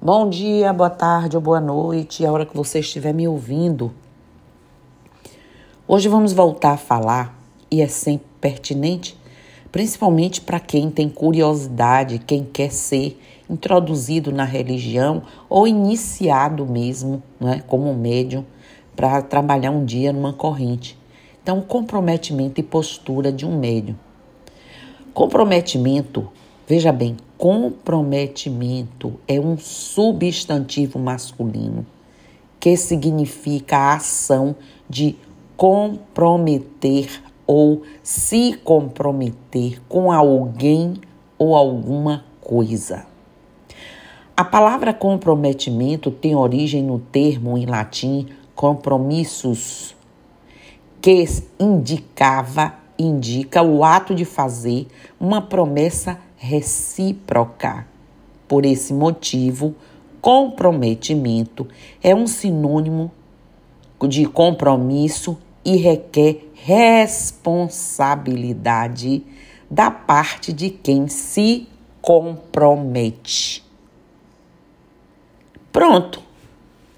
Bom dia, boa tarde ou boa noite, a hora que você estiver me ouvindo. Hoje vamos voltar a falar, e é sempre pertinente, principalmente para quem tem curiosidade, quem quer ser introduzido na religião ou iniciado mesmo, né, como médium, para trabalhar um dia numa corrente. Então, comprometimento e postura de um médium. Comprometimento, veja bem, comprometimento é um substantivo masculino que significa a ação de comprometer ou se comprometer com alguém ou alguma coisa. A palavra comprometimento tem origem no termo em latim compromissus, que indicava indica o ato de fazer uma promessa recíproca. Por esse motivo, comprometimento é um sinônimo de compromisso e requer responsabilidade da parte de quem se compromete. Pronto,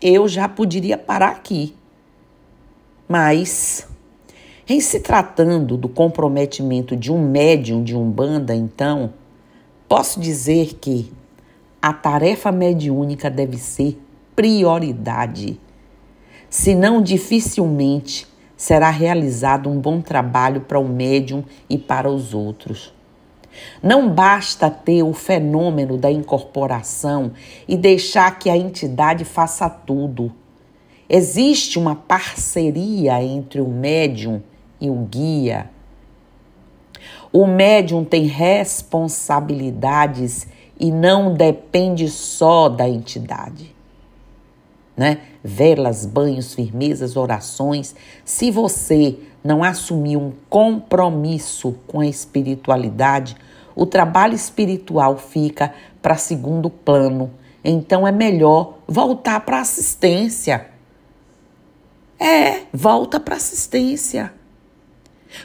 eu já poderia parar aqui. Mas em se tratando do comprometimento de um médium de Umbanda, então, posso dizer que a tarefa mediúnica deve ser prioridade. Senão, dificilmente será realizado um bom trabalho para o médium e para os outros. Não basta ter o fenômeno da incorporação e deixar que a entidade faça tudo. Existe uma parceria entre o médium e o guia. O médium tem responsabilidades e não depende só da entidade. Né? Velas, banhos, firmezas, orações. Se você não assumir um compromisso com a espiritualidade, o trabalho espiritual fica para segundo plano. Então é melhor voltar para assistência. É, volta para assistência.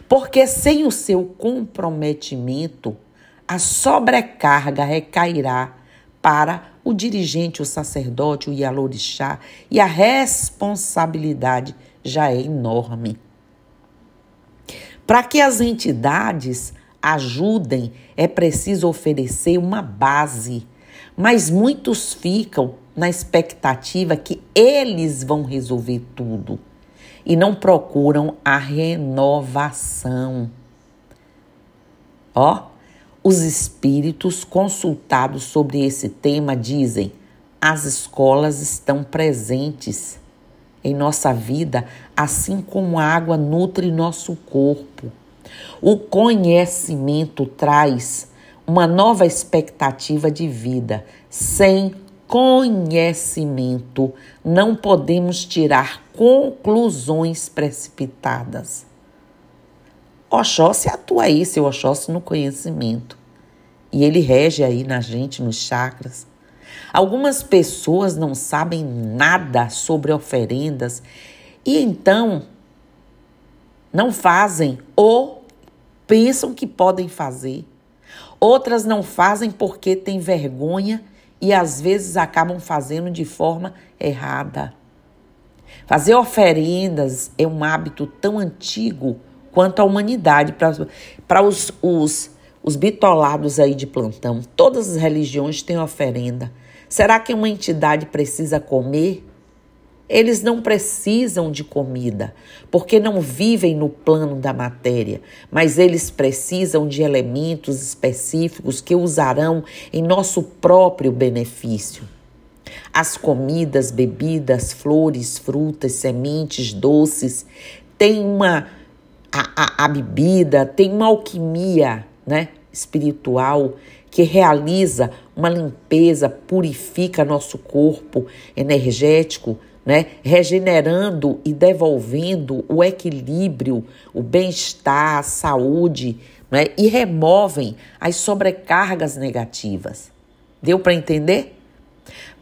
Porque sem o seu comprometimento, a sobrecarga recairá para o dirigente, o sacerdote, o Yalorixá, e a responsabilidade já é enorme. Para que as entidades ajudem, é preciso oferecer uma base, mas muitos ficam na expectativa que eles vão resolver tudo e não procuram a renovação. Ó, os espíritos consultados sobre esse tema dizem: as escolas estão presentes em nossa vida, assim como a água nutre nosso corpo. O conhecimento traz uma nova expectativa de vida. Sem conhecimento, não podemos tirar conclusões precipitadas. Oxóssi atua aí, seu Oxóssi, no conhecimento. E ele rege aí na gente, nos chakras. Algumas pessoas não sabem nada sobre oferendas e então não fazem ou pensam que podem fazer. Outras não fazem porque têm vergonha e às vezes acabam fazendo de forma errada. Fazer oferendas é um hábito tão antigo quanto a humanidade para os, os, os bitolados aí de plantão. Todas as religiões têm oferenda. Será que uma entidade precisa comer? Eles não precisam de comida, porque não vivem no plano da matéria, mas eles precisam de elementos específicos que usarão em nosso próprio benefício. As comidas, bebidas, flores, frutas, sementes, doces, tem uma a, a, a bebida, tem uma alquimia, né, espiritual que realiza uma limpeza, purifica nosso corpo energético, né? regenerando e devolvendo o equilíbrio, o bem-estar, a saúde, né? e removem as sobrecargas negativas. Deu para entender?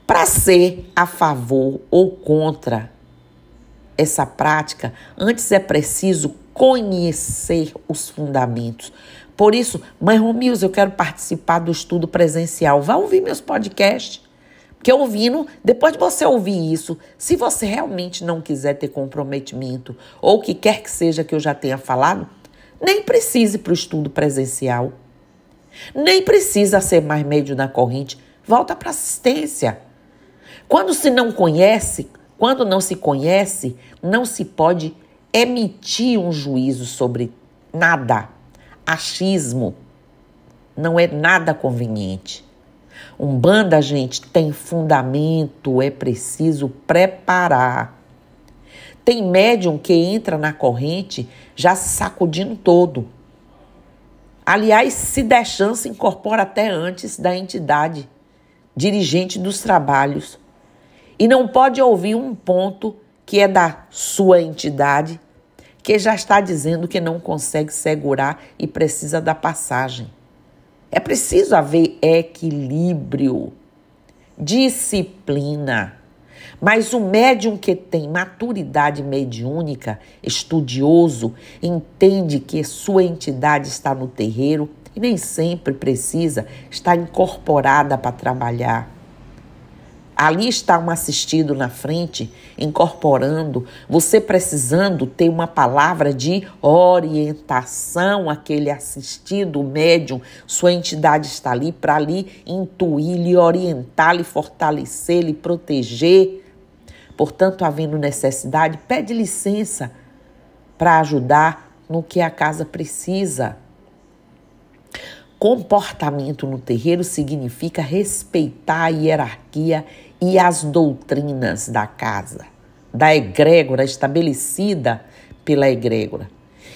Para ser a favor ou contra essa prática, antes é preciso conhecer os fundamentos. Por isso, mãe Romilson, eu quero participar do estudo presencial. Vá ouvir meus podcasts Porque ouvindo, depois de você ouvir isso, se você realmente não quiser ter comprometimento, ou o que quer que seja que eu já tenha falado, nem precise para o estudo presencial. Nem precisa ser mais médio na corrente. Volta para assistência. Quando se não conhece, quando não se conhece, não se pode emitir um juízo sobre nada. Achismo não é nada conveniente. Umbanda, gente, tem fundamento, é preciso preparar. Tem médium que entra na corrente já sacudindo todo. Aliás, se der chance, incorpora até antes da entidade dirigente dos trabalhos. E não pode ouvir um ponto que é da sua entidade, que já está dizendo que não consegue segurar e precisa da passagem. É preciso haver equilíbrio, disciplina. Mas o médium que tem maturidade mediúnica, estudioso, entende que sua entidade está no terreiro e nem sempre precisa estar incorporada para trabalhar. Ali está um assistido na frente, incorporando, você precisando ter uma palavra de orientação àquele assistido, médium. Sua entidade está ali para ali intuir, lhe orientar, lhe fortalecer, lhe proteger. Portanto, havendo necessidade, pede licença para ajudar no que a casa precisa. Comportamento no terreiro significa respeitar a hierarquia e as doutrinas da casa, da egrégora estabelecida pela egrégora.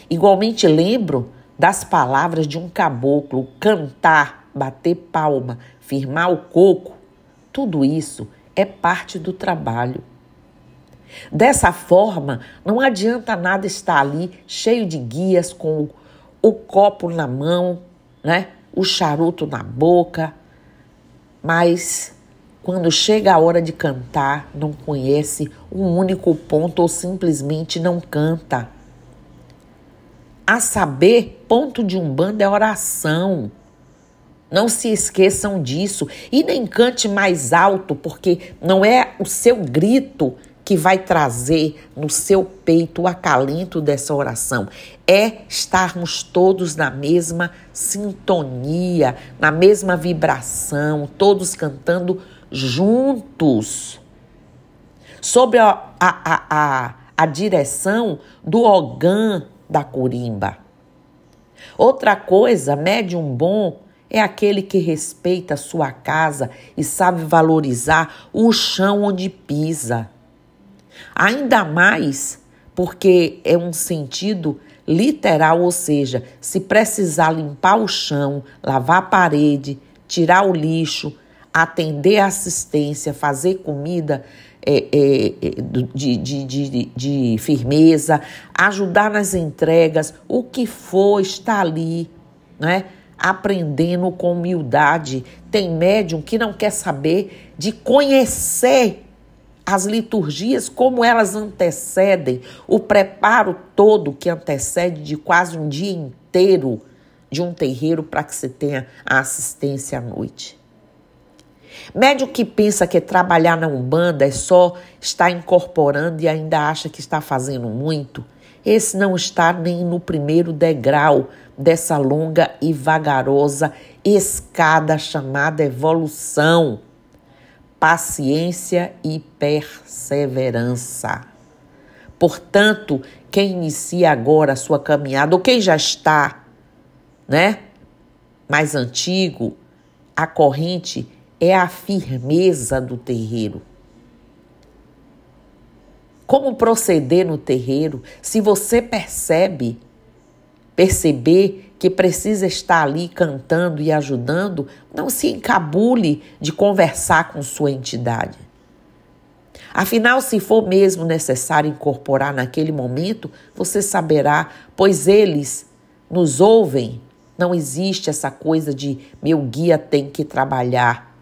Igualmente lembro das palavras de um caboclo: cantar, bater palma, firmar o coco. Tudo isso é parte do trabalho. Dessa forma, não adianta nada estar ali cheio de guias com o copo na mão, né? O charuto na boca, mas quando chega a hora de cantar, não conhece um único ponto ou simplesmente não canta. A saber, ponto de umbanda é oração. Não se esqueçam disso e nem cante mais alto, porque não é o seu grito que vai trazer no seu peito o acalento dessa oração. É estarmos todos na mesma sintonia, na mesma vibração, todos cantando juntos. Sob a, a, a, a direção do Ogã da Curimba. Outra coisa, médium bom é aquele que respeita a sua casa e sabe valorizar o chão onde pisa. Ainda mais porque é um sentido literal, ou seja, se precisar limpar o chão, lavar a parede, tirar o lixo, atender a assistência, fazer comida é, é, é de, de, de, de firmeza, ajudar nas entregas, o que for está ali, né? aprendendo com humildade. Tem médium que não quer saber de conhecer as liturgias, como elas antecedem, o preparo todo que antecede de quase um dia inteiro de um terreiro para que você tenha a assistência à noite. Médio que pensa que trabalhar na Umbanda é só estar incorporando e ainda acha que está fazendo muito, esse não está nem no primeiro degrau dessa longa e vagarosa escada chamada evolução paciência e perseverança. Portanto, quem inicia agora a sua caminhada, ou quem já está, né, mais antigo, a corrente é a firmeza do terreiro. Como proceder no terreiro? Se você percebe, perceber que precisa estar ali cantando e ajudando, não se encabule de conversar com sua entidade. Afinal, se for mesmo necessário incorporar naquele momento, você saberá, pois eles nos ouvem. Não existe essa coisa de meu guia tem que trabalhar.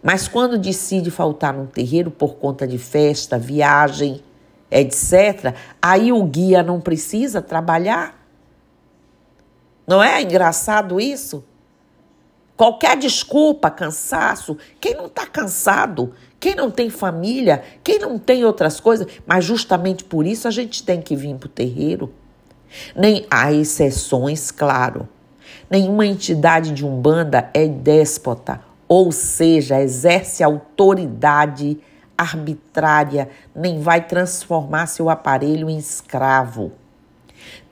Mas quando decide faltar no terreiro por conta de festa, viagem, etc., aí o guia não precisa trabalhar? Não é engraçado isso? Qualquer desculpa, cansaço, quem não está cansado, quem não tem família, quem não tem outras coisas, mas justamente por isso a gente tem que vir para o terreiro. Nem há exceções, claro. Nenhuma entidade de umbanda é déspota, ou seja, exerce autoridade arbitrária, nem vai transformar seu aparelho em escravo.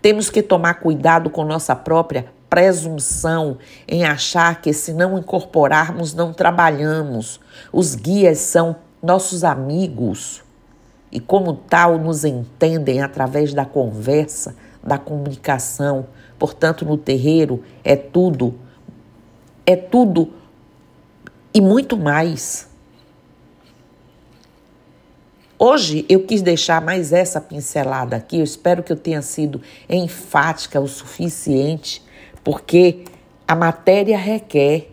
Temos que tomar cuidado com nossa própria presunção em achar que se não incorporarmos, não trabalhamos. Os guias são nossos amigos e, como tal, nos entendem através da conversa, da comunicação. Portanto, no terreiro é tudo, é tudo e muito mais. Hoje eu quis deixar mais essa pincelada aqui. Eu espero que eu tenha sido enfática o suficiente, porque a matéria requer,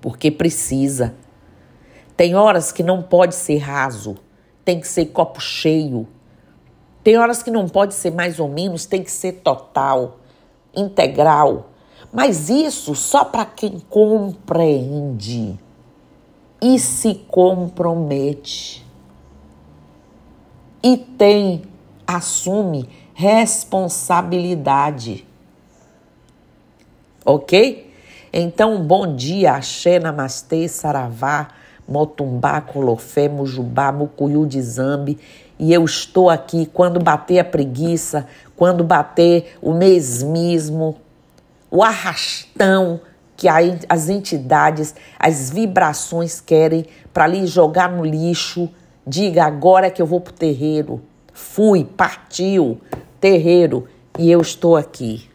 porque precisa. Tem horas que não pode ser raso, tem que ser copo cheio. Tem horas que não pode ser mais ou menos, tem que ser total, integral. Mas isso só para quem compreende e se compromete e tem, assume responsabilidade. Ok? Então, bom dia, axé, namastê, saravá, motumbá, colofé, mujubá, mucuyu de zambi. E eu estou aqui quando bater a preguiça, quando bater o mesmismo, o arrastão, que as entidades, as vibrações querem para lhe jogar no lixo. Diga agora que eu vou para o terreiro. Fui, partiu, terreiro, e eu estou aqui.